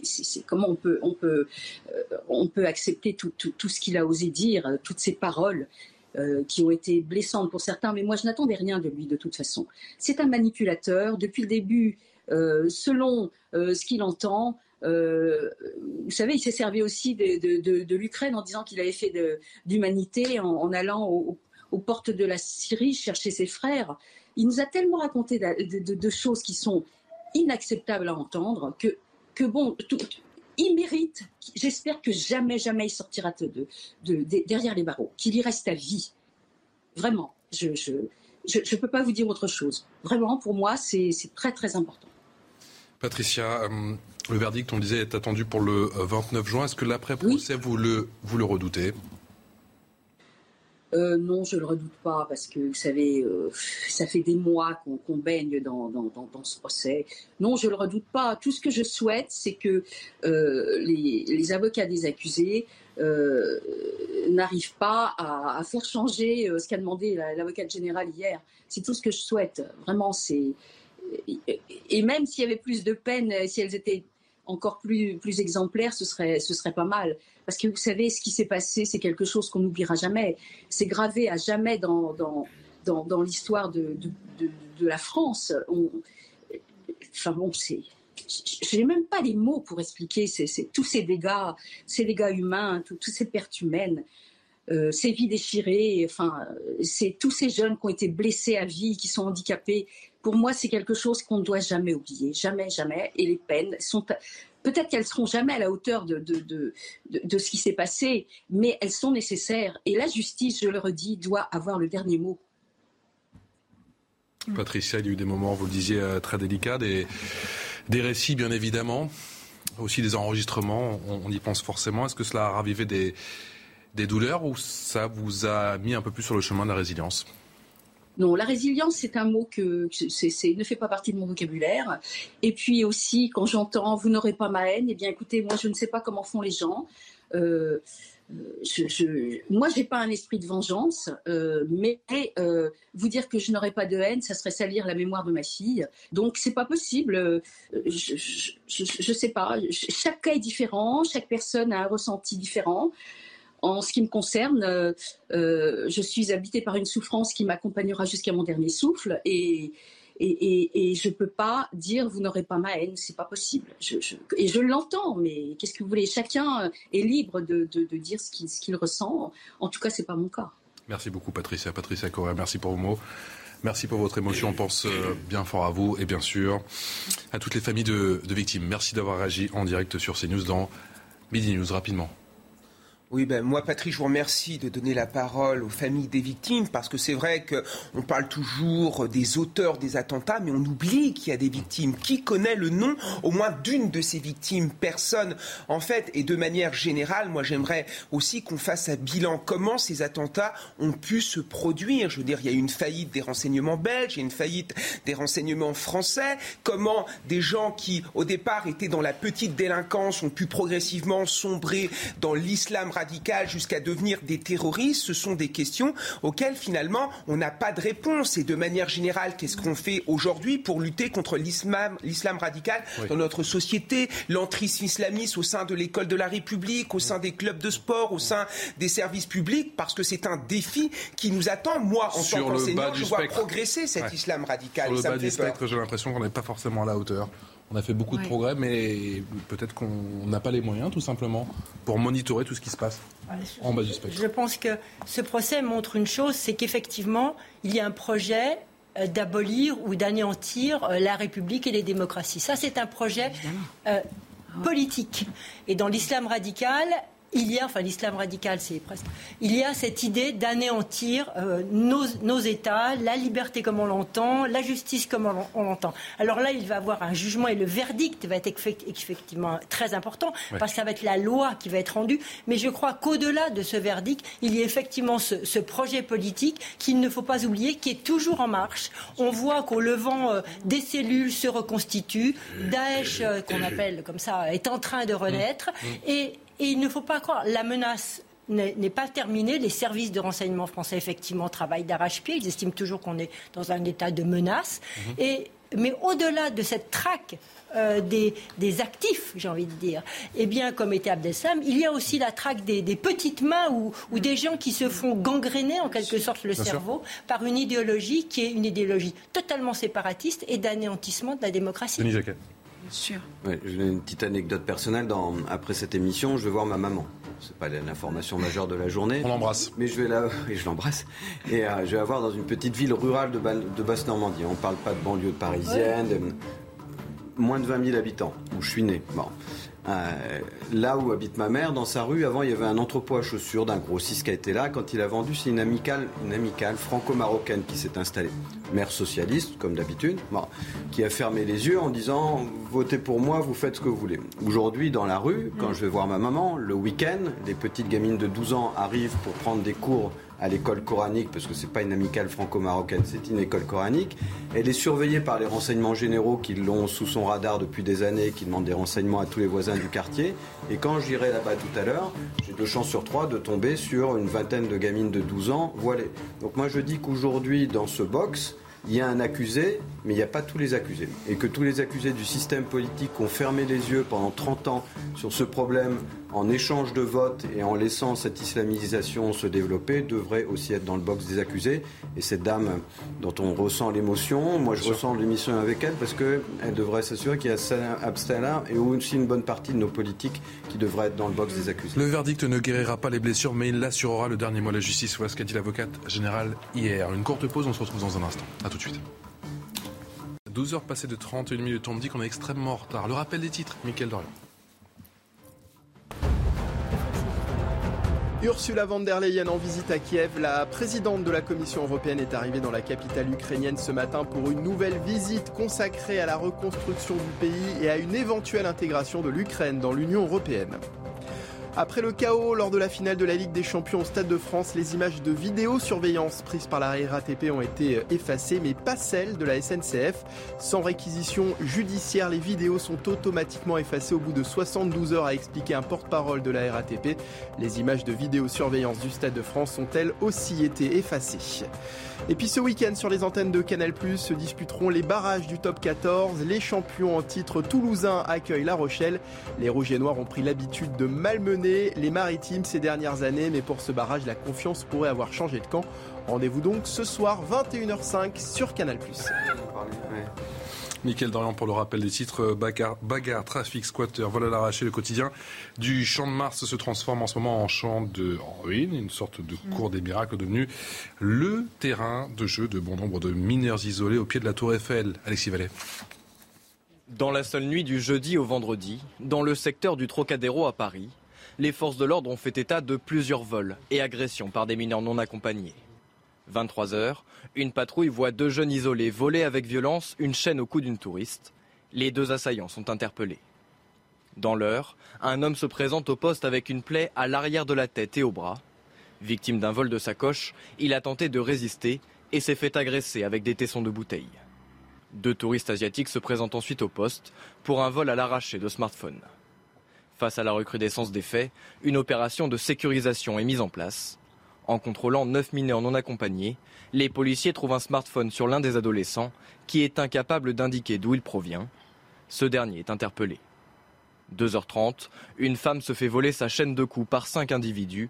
c'est comment on peut, on peut, euh, on peut accepter tout, tout, ce qu'il a osé dire, euh, toutes ces paroles. Euh, qui ont été blessantes pour certains, mais moi je n'attendais rien de lui de toute façon. C'est un manipulateur. Depuis le début, selon ce qu'il entend, vous savez, il s'est servi aussi de, de, l'Ukraine en disant qu'il avait fait d'humanité en, allant aux portes de la Syrie chercher ses frères. Il nous a tellement raconté de, choses qui sont inacceptable à entendre, que, que bon, il mérite, j'espère que jamais, jamais il sortira de, de, derrière les barreaux, qu'il y reste à vie. Vraiment, je ne je, je, peux pas vous dire autre chose. Vraiment, pour moi, c'est très, très important. Patricia, euh, le verdict, on disait, est attendu pour le 29 juin. Est-ce que l'après-procès, vous, le, vous le redoutez? Euh, non, je le redoute pas parce que vous savez, euh, ça fait des mois qu'on baigne dans, ce procès. Non, je le redoute pas. Tout ce que je souhaite, c'est que euh, les, avocats des accusés n'arrivent pas à, faire changer ce qu'a demandé l'avocate générale hier. C'est tout ce que je souhaite. Vraiment, c'est et même s'il y avait plus de peine, si elles étaient encore plus, plus exemplaires, ce serait, ce serait pas mal. Parce que vous savez, ce qui s'est passé, c'est quelque chose qu'on n'oubliera jamais. C'est gravé à jamais dans, dans, dans, l'histoire de, de, de, la France. enfin bon, c'est. Je n'ai même pas les mots pour expliquer tous ces dégâts, ces dégâts humains, toutes ces pertes humaines. Euh, ces vies déchirées, enfin, c'est tous ces jeunes qui ont été blessés à vie, qui sont handicapés. Pour moi, c'est quelque chose qu'on ne doit jamais oublier, jamais, jamais. Et les peines sont peut-être qu'elles seront jamais à la hauteur de, de, de, ce qui s'est passé, mais elles sont nécessaires. Et la justice, je le redis, doit avoir le dernier mot. Patricia, il y a eu des moments, vous le disiez, euh, très délicats, des, des récits bien évidemment, aussi des enregistrements, on, on y pense forcément. Est-ce que cela a ravivé des, des douleurs ou ça vous a mis un peu plus sur le chemin de la résilience? Non, la résilience, c'est un mot que ne fait pas partie de mon vocabulaire. Et puis aussi, quand j'entends vous n'aurez pas ma haine, eh bien écoutez, moi je ne sais pas comment font les gens. Euh, je, je, moi, pas un esprit de vengeance, euh, mais euh, vous dire que je n'aurais pas de haine, ça serait salir la mémoire de ma fille. Donc, c'est pas possible. Je, je, sais pas. Chaque cas est différent, chaque personne a un ressenti différent. En ce qui me concerne, euh, euh, je suis habitée par une souffrance qui m'accompagnera jusqu'à mon dernier souffle et, je ne peux pas dire vous n'aurez pas ma haine, c'est pas possible. et je l'entends, mais qu'est-ce que vous voulez? Chacun est libre de, dire ce qu'il ressent. En tout cas, c'est pas mon cas. Merci beaucoup, Patricia. Patricia Correa, merci pour vos mots. Merci pour votre émotion. On pense euh, bien fort à vous et bien sûr à toutes les familles de, de victimes. Merci d'avoir réagi en direct sur CNews dans Midi News rapidement. Oui, ben moi, Patrick, je vous remercie de donner la parole aux familles des victimes, parce que c'est vrai qu'on parle toujours des auteurs des attentats, mais on oublie qu'il y a des victimes. Qui connaît le nom au moins d'une de ces victimes? Personne. En fait, et de manière générale, moi, j'aimerais aussi qu'on fasse un bilan. Comment ces attentats ont pu se produire? Je veux dire, il y a eu une faillite des renseignements belges, il y a une faillite des renseignements français. Comment des gens qui, au départ, étaient dans la petite délinquance ont pu progressivement sombrer dans l'islam radical jusqu'à devenir des terroristes, ce sont des questions auxquelles finalement on n'a pas de réponse. Et de manière générale, qu'est-ce qu'on fait aujourd'hui pour lutter contre l'islam, l'islam radical dans notre société, l'entrisme islamiste au sein de l'école de la République, au sein des clubs de sport, au sein des services publics, parce que c'est un défi qui nous attend. Moi, en tant qu'enseignant, je vois progresser cet islam radical. Sur le bas du spectre, j'ai l'impression qu'on n'est pas forcément à la hauteur. On a fait beaucoup de progrès, mais peut-être qu'on n'a pas les moyens, tout simplement, pour monitorer tout ce qui se passe en bas du spectre. Je pense que ce procès montre une chose, c'est qu'effectivement, il y a un projet euh, d'abolir ou d'anéantir euh, la République et les démocraties. Ça, c'est un projet euh, politique. Et dans l'islam radical, il y a, enfin l'islam radical, c'est presque, il y a cette idée d'anéantir euh, nos, nos, États, la liberté comme on l'entend, la justice comme on, l'entend. Alors là, il va avoir un jugement et le verdict va être effectivement très important parce que ça va être la loi qui va être rendue. Mais je crois qu'au-delà de ce verdict, il y a effectivement ce, ce projet politique qu'il ne faut pas oublier, qui est toujours en marche. On voit qu'au levant euh, des cellules se reconstituent, Daesh, euh, qu'on appelle comme ça, est en train de renaître mmh. Mmh. et et il ne faut pas croire, la menace n'est pas terminée. Les services de renseignement français, effectivement, travaillent d'arrache-pied. Ils estiment toujours qu'on est dans un état de menace. Mhm. Et, mais au-delà de cette traque euh, des, actifs, j'ai envie de dire, eh bien, comme était Abdeslam, il y a aussi la traque des, petites mains ou, des gens qui se font gangréner, en quelque sorte, le cerveau par une idéologie qui est une idéologie totalement séparatiste et d'anéantissement de la démocratie. Sûr. j'ai une petite anecdote personnelle. Dans, après cette émission, je vais voir ma maman. C'est pas l'information majeure de la journée. On l'embrasse. Mais je vais là, et [LAUGHS] je l'embrasse. Et euh, je vais la voir dans une petite ville rurale de, de Basse-Normandie. On parle pas de banlieue parisienne. moins de 20 000 habitants, où je suis né. Bon. Euh, là où habite ma mère, dans sa rue, avant il y avait un entrepôt à chaussures d'un grossiste qui a été là. Quand il a vendu, c'est une amicale, une amicale franco-marocaine qui s'est installée. Mère socialiste, comme d'habitude, qui a fermé les yeux en disant votez pour moi, vous faites ce que vous voulez. Aujourd'hui, dans la rue, quand je vais voir ma maman, le week-end, les petites gamines de 12 ans arrivent pour prendre des cours à l'école coranique, parce que c'est pas une amicale franco-marocaine, c'est une école coranique. Elle est surveillée par les renseignements généraux qui l'ont sous son radar depuis des années, qui demandent des renseignements à tous les voisins du quartier. Et quand j'irai là-bas tout à l'heure, j'ai deux chances sur trois de tomber sur une vingtaine de gamines de 12 ans voilées. Donc moi je dis qu'aujourd'hui, dans ce box, il y a un accusé, mais il n'y a pas tous les accusés. Et que tous les accusés du système politique ont fermé les yeux pendant 30 ans sur ce problème en échange de votes et en laissant cette islamisation se développer devraient aussi être dans le box des accusés. Et cette dame dont on ressent l'émotion, moi je ressens l'émission avec elle parce qu'elle devrait s'assurer qu'il y a Abstella et aussi une bonne partie de nos politiques qui devraient être dans le box des accusés. Le verdict ne guérira pas les blessures, mais il l'assurera le dernier mot à la justice. Voilà ce qu'a dit l'avocate générale hier? Une courte pause, on se retrouve dans un instant. A tout de suite. 12 heures passées de 31 minutes, on me dit qu'on est extrêmement en retard. Le rappel des titres, Mickaël Dorian. Ursula von der Leyen en visite à Kiev. La présidente de la Commission européenne est arrivée dans la capitale ukrainienne ce matin pour une nouvelle visite consacrée à la reconstruction du pays et à une éventuelle intégration de l'Ukraine dans l'Union européenne. Après le chaos lors de la finale de la Ligue des Champions au Stade de France, les images de vidéosurveillance prises par la RATP ont été effacées, mais pas celles de la SNCF. Sans réquisition judiciaire, les vidéos sont automatiquement effacées au bout de 72 heures, a expliqué un porte-parole de la RATP. Les images de vidéosurveillance du Stade de France ont elles aussi été effacées? Et puis ce week-end sur les antennes de Canal+, se disputeront les barrages du top 14. Les champions en titre toulousains accueillent La Rochelle. Les Rouges et Noirs ont pris l'habitude de malmener les Maritimes ces dernières années, mais pour ce barrage, la confiance pourrait avoir changé de camp. Rendez-vous donc ce soir 21h05 sur Canal+. Mickaël Dorian pour le rappel des titres. Bagarre, bagarre trafic, squatter, vol à l'arraché. Le quotidien du Champ de Mars se transforme en ce moment en champ de ruine, une sorte de cours des miracles devenu le terrain de jeu de bon nombre de mineurs isolés au pied de la Tour Eiffel. Alexis Vallet. Dans la seule nuit du jeudi au vendredi, dans le secteur du Trocadéro à Paris, les forces de l'ordre ont fait état de plusieurs vols et agressions par des mineurs non accompagnés. 23 heures, une patrouille voit deux jeunes isolés voler avec violence une chaîne au cou d'une touriste. Les deux assaillants sont interpellés. Dans l'heure, un homme se présente au poste avec une plaie à l'arrière de la tête et au bras. Victime d'un vol de sacoche, il a tenté de résister et s'est fait agresser avec des tessons de bouteille. Deux touristes asiatiques se présentent ensuite au poste pour un vol à l'arraché de smartphones. Face à la recrudescence des faits, une opération de sécurisation est mise en place. En contrôlant neuf mineurs non accompagnés, les policiers trouvent un smartphone sur l'un des adolescents qui est incapable d'indiquer d'où il provient. Ce dernier est interpellé. 2h30, une femme se fait voler sa chaîne de coups par cinq individus.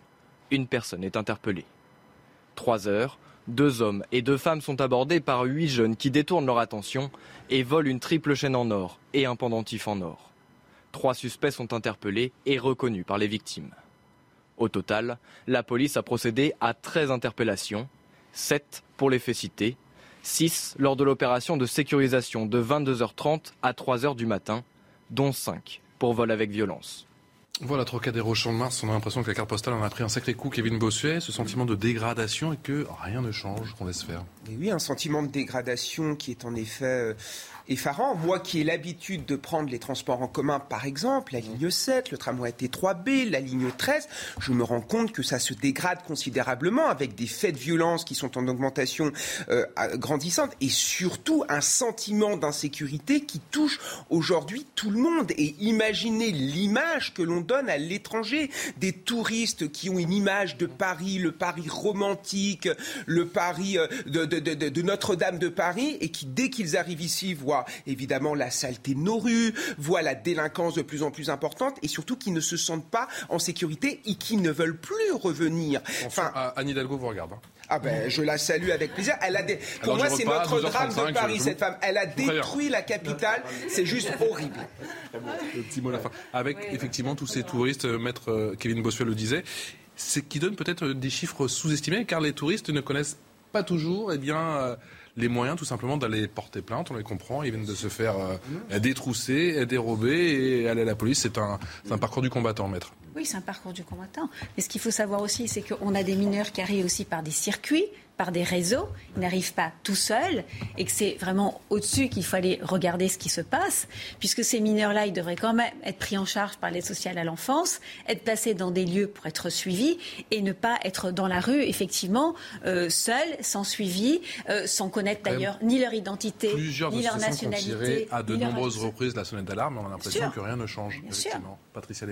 Une personne est interpellée. 3 heures, deux hommes et deux femmes sont abordés par huit jeunes qui détournent leur attention et volent une triple chaîne en or et un pendentif en or. Trois suspects sont interpellés et reconnus par les victimes. Au total, la police a procédé à 13 interpellations, 7 pour les faits cités, 6 lors de l'opération de sécurisation de 22h30 à 3h du matin, dont 5 pour vol avec violence. Voilà, Trocadéro Champ de Mars, on a l'impression que la carte postale en a pris un sacré coup, Kevin Bossuet, ce sentiment de dégradation et que rien ne change, qu'on laisse faire. oui, un sentiment de dégradation qui est en effet euh, effarant. Moi qui ai l'habitude de prendre les transports en commun, par exemple, la ligne 7, le tramway T3B, la ligne 13, je me rends compte que ça se dégrade considérablement avec des faits de violence qui sont en augmentation euh, grandissante et surtout un sentiment d'insécurité qui touche aujourd'hui tout le monde. Et imaginez l'image que l'on donne à l'étranger des touristes qui ont une image de Paris, le Paris romantique, le Paris euh, de, de Notre-Dame de Paris et qui, dès qu'ils arrivent ici, voient évidemment la saleté de nos rues, voient la délinquance de plus en plus importante et surtout qui ne se sentent pas en sécurité et qui ne veulent plus revenir. Enfin, Anne Hidalgo vous regarde. Hein. Ah ben, je la salue avec plaisir. Elle a Pour moi, c'est notre drame de Paris, cette femme. Elle a détruit la capitale. C'est juste [LAUGHS] horrible. Le petit mot à la fin. Avec effectivement tous ces touristes, euh, maître euh, Kevin Bossuet le disait, c'est qui donne peut-être des chiffres sous-estimés, car les touristes ne connaissent pas toujours eh bien, euh, les moyens tout simplement d'aller porter plainte, on les comprend, ils viennent de se faire euh, détrousser, dérober et aller à la police. C'est un, un parcours du combattant, maître. Oui, c'est un parcours du combattant. Mais ce qu'il faut savoir aussi, c'est qu'on a des mineurs qui arrivent aussi par des circuits, par des réseaux, ils n'arrivent pas tout seuls et que c'est vraiment au-dessus qu'il faut aller regarder ce qui se passe, puisque ces mineurs-là, ils devraient quand même être pris en charge par l'aide sociale à l'enfance, être placés dans des lieux pour être suivis et ne pas être dans la rue, effectivement, euh, seuls, sans suivi, euh, sans connaître d'ailleurs ni leur identité, ni leur nationalité. à de nombreuses reprises la sonnette d'alarme, on a l'impression que rien ne change. Patricia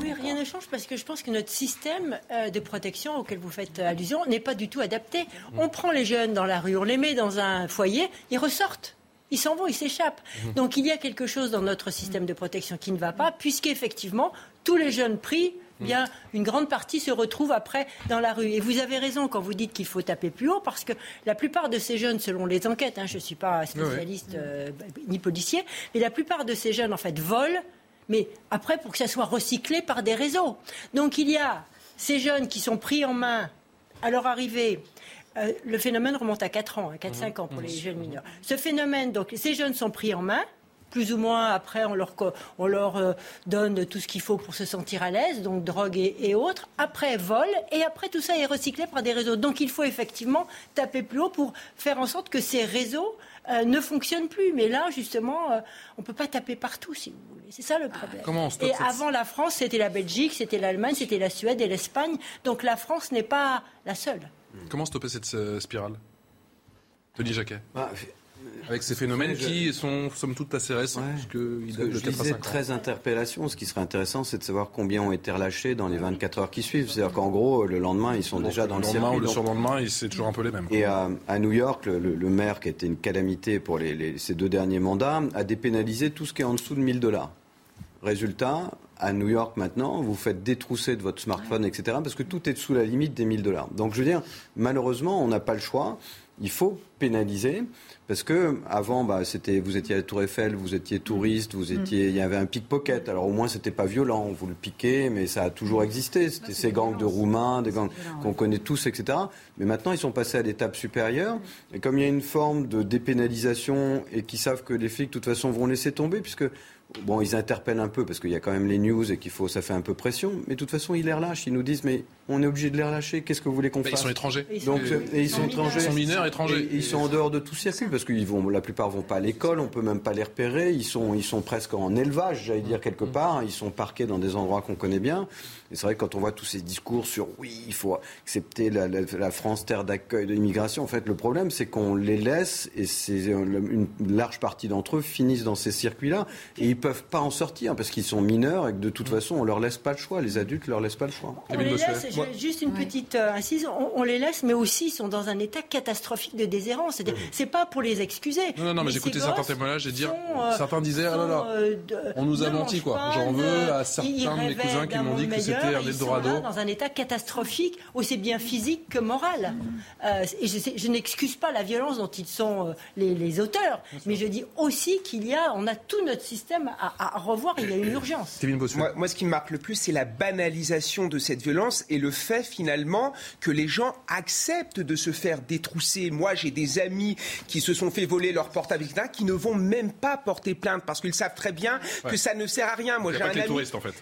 Oui, rien ne change parce que je pense que notre système euh, de protection auquel vous faites allusion n'est pas du tout adapté. On prend les jeunes dans la rue, on les met dans un foyer, ils ressortent. Ils s'en vont, ils s'échappent. Mmh. Donc il y a quelque chose dans notre système de protection qui ne va pas, puisqu'effectivement, tous les jeunes pris mmh. bien, une grande partie se retrouve après dans la rue. Et vous avez raison quand vous dites qu'il faut taper plus haut, parce que la plupart de ces jeunes, selon les enquêtes, hein, je ne suis pas spécialiste euh, ni policier, mais la plupart de ces jeunes, en fait, volent, mais après, pour que ça soit recyclé par des réseaux. Donc il y a ces jeunes qui sont pris en main à leur arrivée euh, le phénomène remonte à 4 ans, à 4-5 ans pour les jeunes mineurs. Ce phénomène, donc, ces jeunes sont pris en main, plus ou moins après on leur, euh, donne tout ce qu'il faut pour se sentir à l'aise, donc drogue et, autres, après vol, et après tout ça est recyclé par des réseaux. Donc il faut effectivement taper plus haut pour faire en sorte que ces réseaux euh, ne fonctionnent plus. Mais là, justement, on ne peut pas taper partout, si vous voulez. C'est ça le problème. et avant la France, c'était la Belgique, c'était l'Allemagne, c'était la Suède et l'Espagne. Donc la France n'est pas la seule. Comment stopper cette euh, spirale? Denis Jacquet bah, avec ces phénomènes qui sont, somme toute, assez récents. Ouais. je disais 13 interpellations. Ce qui serait intéressant, c'est de savoir combien ont été relâchés dans les 24 heures qui suivent. C'est-à-dire qu'en gros, le lendemain, ils sont déjà dans le, le lendemain ou le surlendemain, c'est toujours un peu les mêmes. Et à, New York, le, maire, qui était une calamité pour les, ces deux derniers mandats, a dépénalisé tout ce qui est en dessous de 1000 dollars. Résultat, à New York maintenant, vous faites détrousser de votre smartphone, etc., parce que tout est sous la limite des 1000 dollars. Donc je veux dire, malheureusement, on n'a pas le choix. Il faut pénaliser parce que avant, bah, c'était, vous étiez à la Tour Eiffel, vous étiez touriste, vous étiez, il y avait un pickpocket. Alors au moins, c'était pas violent, vous le piquez, mais ça a toujours existé. C'était ces gangs de Roumains, des gangs qu'on connaît tous, etc. Mais maintenant, ils sont passés à l'étape supérieure. Et comme il y a une forme de dépénalisation et qu'ils savent que les flics, de toute façon, vont laisser tomber, puisque Bon, ils interpellent un peu parce qu'il y a quand même les news et qu'il faut, ça fait un peu pression. Mais de toute façon, ils les relâchent. Ils nous disent, mais on est obligé de les relâcher. Qu'est-ce que vous voulez qu'on bah, fasse Ils sont étrangers. Donc, et ils, sont, étrangers. Ils sont mineurs étrangers. ils sont en dehors de tout circuit parce que vont, la plupart vont pas à l'école. On peut même pas les repérer. Ils sont, ils sont presque en élevage, j'allais dire quelque mm. part. Ils sont parqués dans des endroits qu'on connaît bien. Et c'est vrai que quand on voit tous ces discours sur oui, il faut accepter la, France terre d'accueil de l'immigration. En fait, le problème, c'est qu'on les laisse et c'est une large partie d'entre eux finissent dans ces circuits-là et ils peuvent pas en sortir parce qu'ils sont mineurs et que de toute façon, on leur laisse pas le choix. Les adultes leur laissent pas le choix. On les laisse, juste une petite euh, incise, on, les laisse, mais aussi ils sont dans un état catastrophique de déshérence. C'est-à-dire, c'est pas pour les excuser. Non, non, non mais, j'ai écouté certains témoignages et dire, euh, certains disaient, ah là là, euh, on nous a menti quoi. J'en veux à certains de mes cousins qui m'ont dit que c'était un Eldorado. Dans un état catastrophique, aussi bien physique que moral. et je, n'excuse pas la violence dont ils sont les, auteurs, mais je dis aussi qu'il y a, on a tout notre système à, revoir. Il y a une urgence. Moi, moi, ce qui me marque le plus, c'est la banalisation de cette violence et le fait finalement que les gens acceptent de se faire détrousser. Moi, j'ai des amis qui se sont fait voler leur portable, qui ne vont même pas porter plainte parce qu'ils savent très bien que ça ne sert à rien. Moi, j'ai un, ami,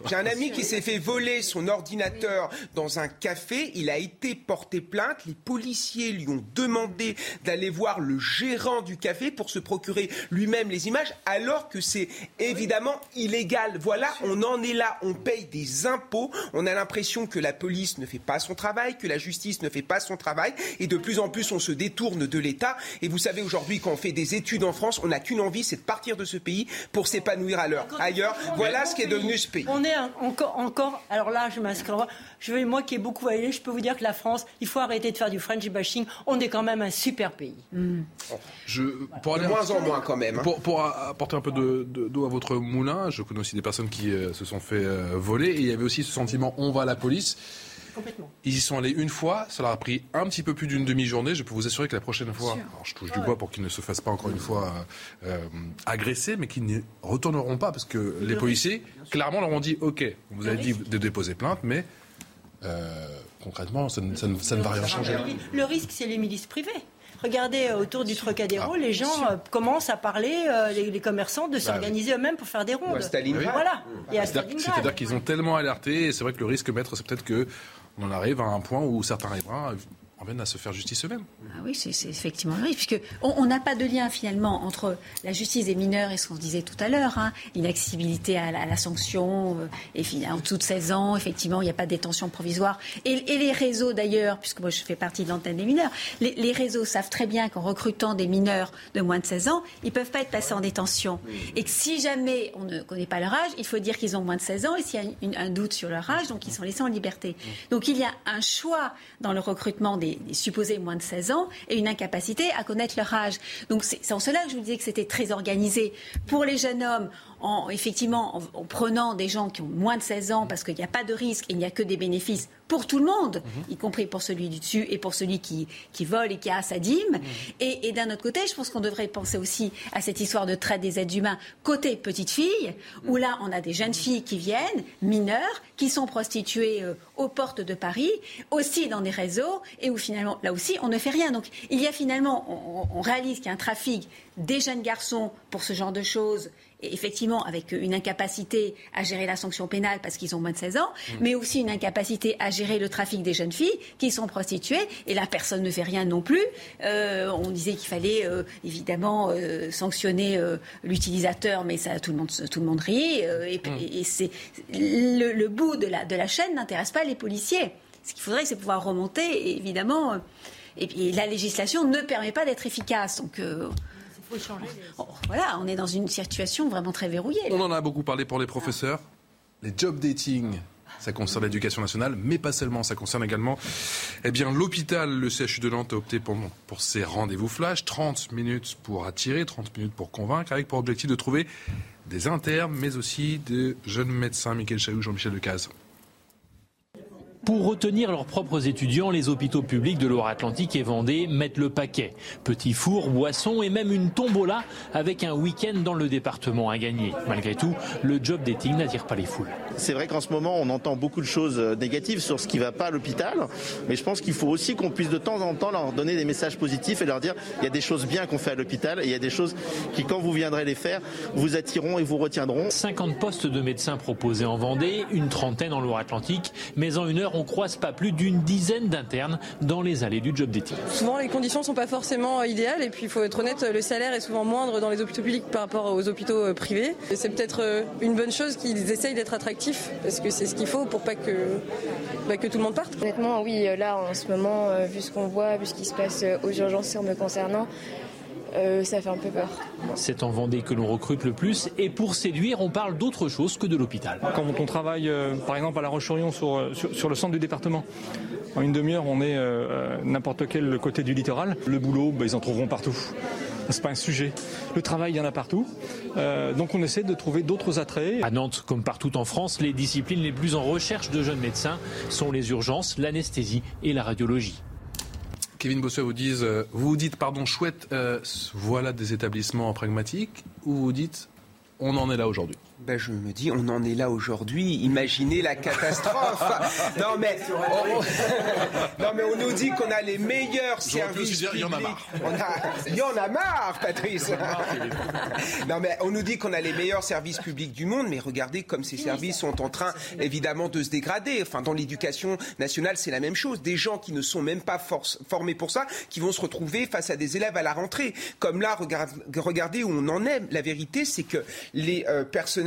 j'ai un ami qui s'est fait voler son ordinateur dans un café. Il a été porté plainte. Les policiers lui ont demandé d'aller voir le gérant du café pour se procurer lui-même les images, alors que c'est évidemment illégal. Voilà, on en est là. On paye des impôts. On a l'impression que la police ne fait pas son travail, que la justice ne fait pas son travail. Et de plus en plus, on se détourne de l'État. Et vous savez, aujourd'hui, quand on fait des études en France, on n'a qu'une envie, c'est de partir de ce pays pour s'épanouir à l'heure. Ailleurs, voilà ce qui est devenu ce pays. On est encore, encore, alors là, je m'inscris. Je vais, moi qui ai beaucoup voyagé, je peux vous dire que la France, il faut arrêter de faire du French bashing. On est quand même un super pays. Mm. Je, pour aller moins en moins quand même. Hein. Pour, apporter un peu d'eau à votre moulin, je connais aussi des personnes qui euh, se sont fait euh, voler. Et il y avait aussi ce sentiment on va à la police. Ils y sont allés une fois, ça leur a pris un petit peu plus d'une demi-journée. Je peux vous assurer que la prochaine fois, je touche du bois pour qu'ils ne se fassent pas encore une fois euh, agresser, mais qu'ils n'y retourneront pas parce que les policiers, clairement, leur ont dit OK, vous avez dit de déposer plainte, mais euh, concrètement, ça, ne va rien changer. Le risque, c'est les milices privées. Regardez euh, autour du Trocadéro, ah, les gens commencent à parler, les, commerçants, de bah s'organiser eux-mêmes pour faire des rondes. Voilà. C'est-à-dire qu'ils ont tellement alerté, et c'est vrai que le risque, maître, c'est peut-être que on arrive à un point où certains riverains en viennent à se faire justice eux-mêmes. Ah oui, c'est effectivement vrai, puisque on n'a pas de lien finalement entre la justice des mineurs et ce qu'on disait tout à l'heure, hein, l'inaccessibilité à, la sanction, euh, et en dessous de 16 ans, effectivement, il n'y a pas de détention provisoire. Et, les réseaux d'ailleurs, puisque moi je fais partie de l'antenne des mineurs, les, réseaux savent très bien qu'en recrutant des mineurs de moins de 16 ans, ils ne peuvent pas être passés en détention. Et que si jamais on ne connaît pas leur âge, il faut dire qu'ils ont moins de 16 ans, et s'il y a un doute sur leur âge, donc ils sont laissés en liberté. Donc il y a un choix dans le recrutement des supposés moins de 16 ans et une incapacité à connaître leur âge. Donc c'est en cela que je vous disais que c'était très organisé. Pour les jeunes hommes, en, effectivement, en, prenant des gens qui ont moins de 16 ans, parce qu'il n'y a pas de risque, il n'y a que des bénéfices pour tout le monde, mhm. y compris pour celui du dessus et pour celui qui, qui vole et qui a sa dîme. Mhm. Et, d'un autre côté, je pense qu'on devrait penser aussi à cette histoire de traite des êtres humains côté petite fille, où mhm. là, on a des jeunes filles qui viennent, mineures, qui sont prostituées euh, aux portes de Paris, aussi dans des réseaux, et où finalement, là aussi, on ne fait rien. Donc, il y a finalement, on réalise qu'il y a un trafic des jeunes garçons pour ce genre de choses effectivement avec une incapacité à gérer la sanction pénale parce qu'ils ont moins de 16 ans, mmh. mais aussi une incapacité à gérer le trafic des jeunes filles qui sont prostituées. Et là, personne ne fait rien non plus. Euh, on disait qu'il fallait euh, évidemment euh, sanctionner l'utilisateur, mais ça, tout le monde, tout le monde rit. et, mmh. c'est le, bout de la, de la chaîne n'intéresse pas les policiers. Ce qu'il faudrait, c'est pouvoir remonter, évidemment. Et, la législation ne permet pas d'être efficace. Donc Oh, voilà, on est dans une situation vraiment très verrouillée. On en a beaucoup parlé pour les professeurs. Les job dating, ça concerne l'éducation nationale, mais pas seulement. Ça concerne également eh bien, l'hôpital. Le CHU de Nantes a opté pour, pour ces rendez-vous flash. 30 minutes pour attirer, 30 minutes pour convaincre, avec pour objectif de trouver des internes, mais aussi de jeunes médecins. Michael Chahoux, Jean-Michel Decaze. Pour retenir leurs propres étudiants, les hôpitaux publics de Loire-Atlantique et Vendée mettent le paquet. Petits fours, boissons et même une tombola avec un week-end dans le département à gagner. Malgré tout, le job dating n'attire pas les foules. C'est vrai qu'en ce moment, on entend beaucoup de choses euh, négatives sur ce qui ne va pas à l'hôpital, mais je pense qu'il faut aussi qu'on puisse de temps en temps leur donner des messages positifs et leur dire il y a des choses bien qu'on fait à l'hôpital et il y a des choses qui, quand vous viendrez les faire, vous attireront et vous retiendront. 50 postes de médecins proposés en Vendée, une trentaine en Loire-Atlantique, mais en une heure, on croise pas plus d'une dizaine d'internes dans les allées du job d'éthique. Souvent, les conditions sont pas forcément idéales et puis il faut être honnête, le salaire est souvent moindre dans les hôpitaux publics par rapport aux hôpitaux euh, privés. C'est peut-être euh, une bonne chose qu'ils essayent d'être attractifs parce que c'est ce qu'il faut pour pas que, bah, que tout le monde parte. Honnêtement, oui, euh, là en ce moment, vu ce qu'on voit, vu ce qui se passe aux urgences me concernant, euh, ça fait un peu peur. C'est en Vendée que l'on recrute le plus et pour séduire, on parle d'autre chose que de l'hôpital. Quand on travaille euh, par exemple à La Roche-sur-Yon euh, sur, le centre du département, en une demi-heure on est n'importe quel côté du littoral, le boulot, bah, ils en trouveront partout. C'est pas un sujet. Le travail, il y en a partout. donc on essaie de trouver d'autres attraits. À Nantes, comme partout en France, les disciplines les plus en recherche de jeunes médecins sont les urgences, l'anesthésie et la radiologie. Kevin Bossuet vous dise, euh, vous dites, pardon, chouette, euh, voilà des établissements pragmatiques, ou vous dites, on en est là aujourd'hui? Ben, je me dis, on en est là aujourd'hui. Imaginez la catastrophe. [LAUGHS] non, mais on, [LAUGHS] non, mais on nous dit qu'on a les meilleurs services publics. Il y en a marre. il y en a marre, Patrice. [LAUGHS] non, mais on nous dit qu'on a les meilleurs services publics du monde, mais regardez comme ces services sont en train, évidemment, de se dégrader. Enfin, dans l'éducation nationale, c'est la même chose. Des gens qui ne sont même pas formés pour ça, qui vont se retrouver face à des élèves à la rentrée. Comme là, regardez où on en est. La vérité, c'est que les euh,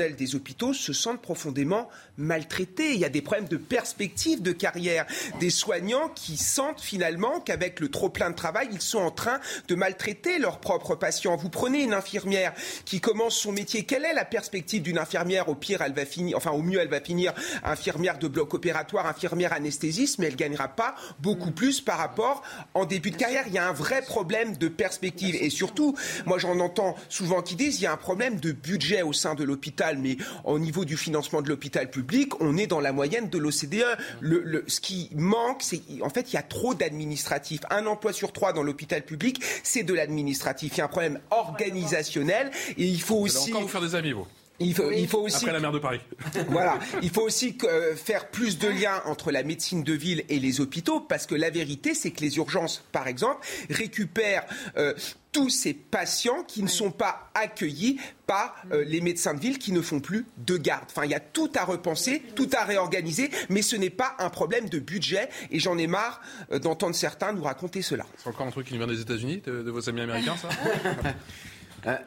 des hôpitaux se sentent profondément maltraités. Il y a des problèmes de perspective de carrière. Des soignants qui sentent finalement qu'avec le trop plein de travail, ils sont en train de maltraiter leurs propres patients. Vous prenez une infirmière qui commence son métier. Quelle est la perspective d'une infirmière? Au pire, elle va finir, enfin au mieux, elle va finir infirmière de bloc opératoire, infirmière anesthésiste, mais elle gagnera pas beaucoup plus par rapport en début de carrière. Il y a un vrai problème de perspective. Et surtout, moi j'en entends souvent qui disent il y a un problème de budget au sein de l'hôpital mais au niveau du financement de l'hôpital public, on est dans la moyenne de l'OCDE. Le, ce qui manque, c'est en fait, il y a trop d'administratifs. Un emploi sur trois dans l'hôpital public, c'est de l'administratif. Il y a un problème organisationnel et il faut aussi. encore vous faire des amis, vous. Il faut, il faut, aussi. Après la maire de Paris. [LAUGHS] voilà. [LAUGHS] Il faut aussi euh, faire plus de liens entre la médecine de ville et les hôpitaux, parce que la vérité, c'est que les urgences, par exemple, récupèrent euh, tous ces patients qui ne sont pas accueillis par euh, les médecins de ville qui ne font plus de garde. Enfin, il y a tout à repenser, tout à réorganiser, mais ce n'est pas un problème de budget. Et j'en ai marre d'entendre certains nous raconter cela. C'est encore un truc qui vient des États-Unis, de, de vos amis américains, ça? Euh, [LAUGHS]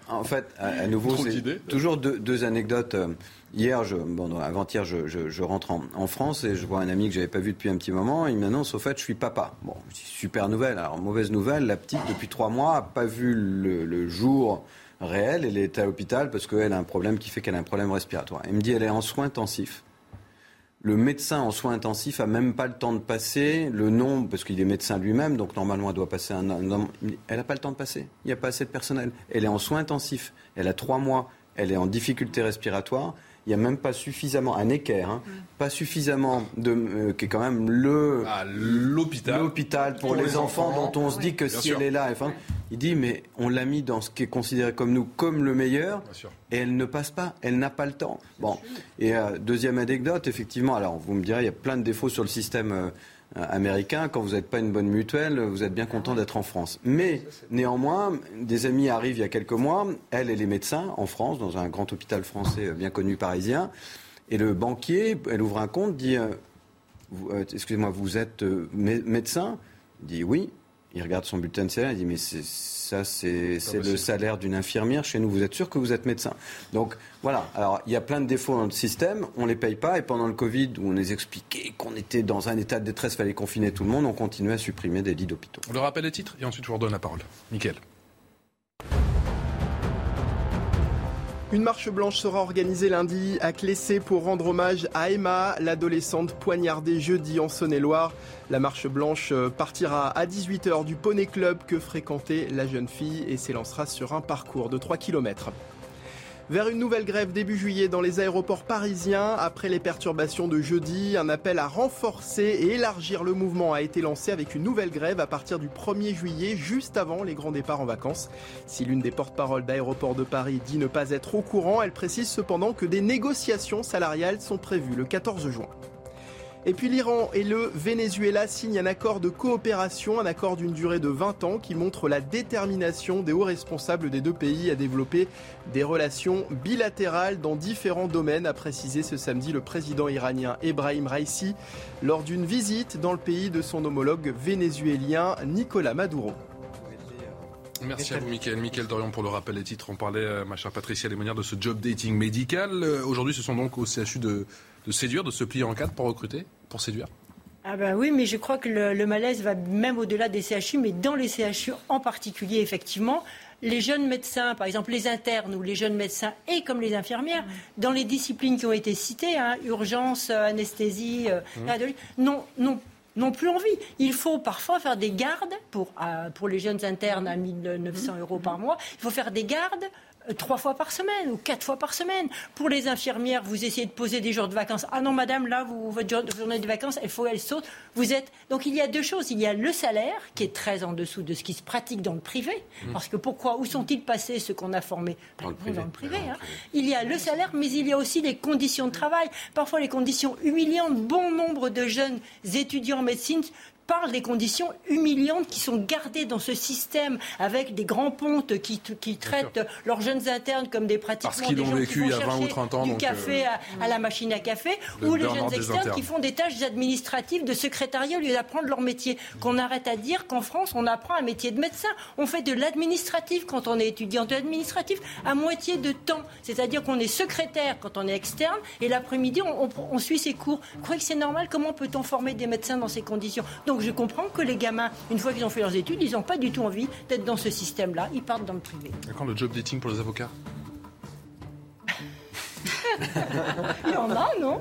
en fait, à, nouveau, c'est toujours deux, anecdotes. Euh, hier, je, bon, avant-hier, je, rentre en, France et je vois un ami que j'avais pas vu depuis un petit moment. Il m'annonce au fait, je suis papa. Bon, super nouvelle. Alors mauvaise nouvelle, la petite depuis trois mois a pas vu le, jour réel. Elle est à l'hôpital parce qu'elle a un problème qui fait qu'elle a un problème respiratoire. Elle me dit, elle est en soins intensifs le médecin en soins intensifs a même pas le temps de passer le nom, parce qu'il est médecin lui-même, donc normalement elle doit passer un, nom. Elle n'a pas le temps de passer. Il n'y a pas assez de personnel. Elle est en soins intensifs. Elle a trois mois. Elle est en difficulté respiratoire il n'y a même pas suffisamment, un équerre, hein, mm. pas suffisamment de, euh, qui est quand même le ah, l'hôpital l'hôpital pour, les, enfants, dont on se dit que si elle est là, enfin, il dit mais on l'a mis dans ce qui est considéré comme nous comme le meilleur, et elle ne passe pas, elle n'a pas le temps. Bon, et euh, deuxième anecdote, effectivement, alors vous me direz, il y a plein de défauts sur le système. Euh, euh, américain, quand vous n'êtes pas une bonne mutuelle, vous êtes bien content d'être en France. Mais néanmoins, des amis arrivent il y a quelques mois, elle et les médecins en France, dans un grand hôpital français bien connu parisien, et le banquier, elle ouvre un compte, dit euh, euh, Excusez-moi, vous êtes médecin? Il dit Oui. Il regarde son bulletin de salaire, il dit Mais ça, c'est le salaire d'une infirmière. Chez nous, vous êtes sûr que vous êtes médecin? Donc voilà. Alors, il y a plein de défauts dans le système. On ne les paye pas. Et pendant le Covid, où on les expliquait qu'on était dans un état de détresse, il fallait confiner tout le monde, on continuait à supprimer des lits d'hôpitaux. On le rappelle les titres et ensuite je vous redonne la parole. Nickel. Une marche blanche sera organisée lundi à Clessé pour rendre hommage à Emma, l'adolescente poignardée jeudi en Saône-et-Loire. La marche blanche euh, partira à 18h du Poney Club que fréquentait la jeune fille et s'élancera sur un parcours de 3 km. Vers une nouvelle grève début juillet dans les aéroports parisiens. Après les perturbations de jeudi, un appel à renforcer et élargir le mouvement a été lancé avec une nouvelle grève à partir du 1er juillet, juste avant les grands départs en vacances. Si l'une des porte-paroles d'aéroports de Paris dit ne pas être au courant, elle précise cependant que des négociations salariales sont prévues le 14 juin. Et puis l'Iran et le Venezuela signent un accord de coopération, un accord d'une durée de 20 ans qui montre la détermination des hauts responsables des deux pays à développer des relations bilatérales dans différents domaines, a précisé ce samedi le président iranien Ebrahim Raisi lors d'une visite dans le pays de son homologue vénézuélien Nicolas Maduro. Merci à vous, Mickaël. Mickaël Dorian, pour le rappel des titres. On parlait, euh, ma chère Patricia Lémonière, de ce job dating médical. Euh, aujourd'hui, ce sont donc au CHU de, de séduire, de se plier en quatre pour recruter, pour séduire ah ben oui, mais je crois que le, malaise va même au-delà des CHU, mais dans les CHU en particulier, effectivement, les jeunes médecins, par exemple les internes ou les jeunes médecins et comme les infirmières, dans les disciplines qui ont été citées, hein, urgence, euh, anesthésie, euh, mmh. non, non n'ont plus envie. Il faut parfois faire des gardes pour, euh, pour les jeunes internes à 1900 euros par mois. Il faut faire des gardes trois fois par semaine ou quatre fois par semaine. Pour les infirmières, vous essayez de poser des jours de vacances. Ah non, madame, là, vous, votre journée de vacances, il faut, elle saute. Vous êtes. Donc il y a deux choses. Il y a le salaire, qui est très en dessous de ce qui se pratique dans le privé. Mmh. Parce que pourquoi Où sont-ils passés, ceux qu'on a formés? Dans le privé. Dans le privé hein. Il y a le salaire, mais il y a aussi les conditions de travail. Parfois, les conditions humiliantes. Bon nombre de jeunes étudiants en médecine parle des conditions humiliantes qui sont gardées dans ce système avec des grands pontes qui, qui traitent leurs jeunes internes comme des pratiquants Parce qu'ils l'ont vécu il y a 20 ou 30 ans. Du café euh, à, la machine à café ou les jeunes externes qui font des tâches administratives de secrétariat au lieu d'apprendre leur métier. Qu'on arrête à dire qu'en France, on apprend un métier de médecin. On fait de l'administratif quand on est étudiant de l'administratif à moitié de temps. C'est-à-dire qu'on est secrétaire quand on est externe et l'après-midi, on, on, suit ses cours. Vous croyez que c'est normal? Comment peut-on former des médecins dans ces conditions? Donc je comprends que les gamins, une fois qu'ils ont fait leurs études, ils n'ont pas du tout envie d'être dans ce système-là. Ils partent dans le privé. Et quand le job dating pour les avocats? [LAUGHS] Il y en a, non?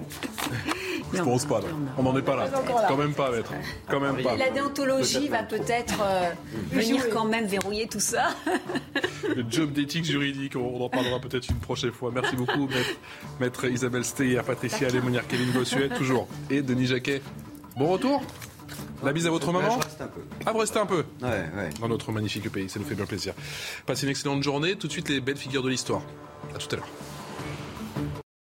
Je pense pas. On n'en est pas là. Quand même pas, maître. Quand même pas. La déontologie va peut-être euh, venir quand même verrouiller tout ça. [LAUGHS] Le job d'éthique juridique, on en parlera peut-être une prochaine fois. Merci beaucoup, maître, maître Isabelle Steyer, Patricia Lémonière, Kevin Bossuet, toujours, et Denis Jacquet. Bon retour la bise à votre maman Je reste un peu. Ah, vous restez un peu Ouais, ouais. Dans notre magnifique pays, ça nous fait bien plaisir. Passez une excellente journée. Tout de suite, les belles figures de l'histoire. À tout à l'heure.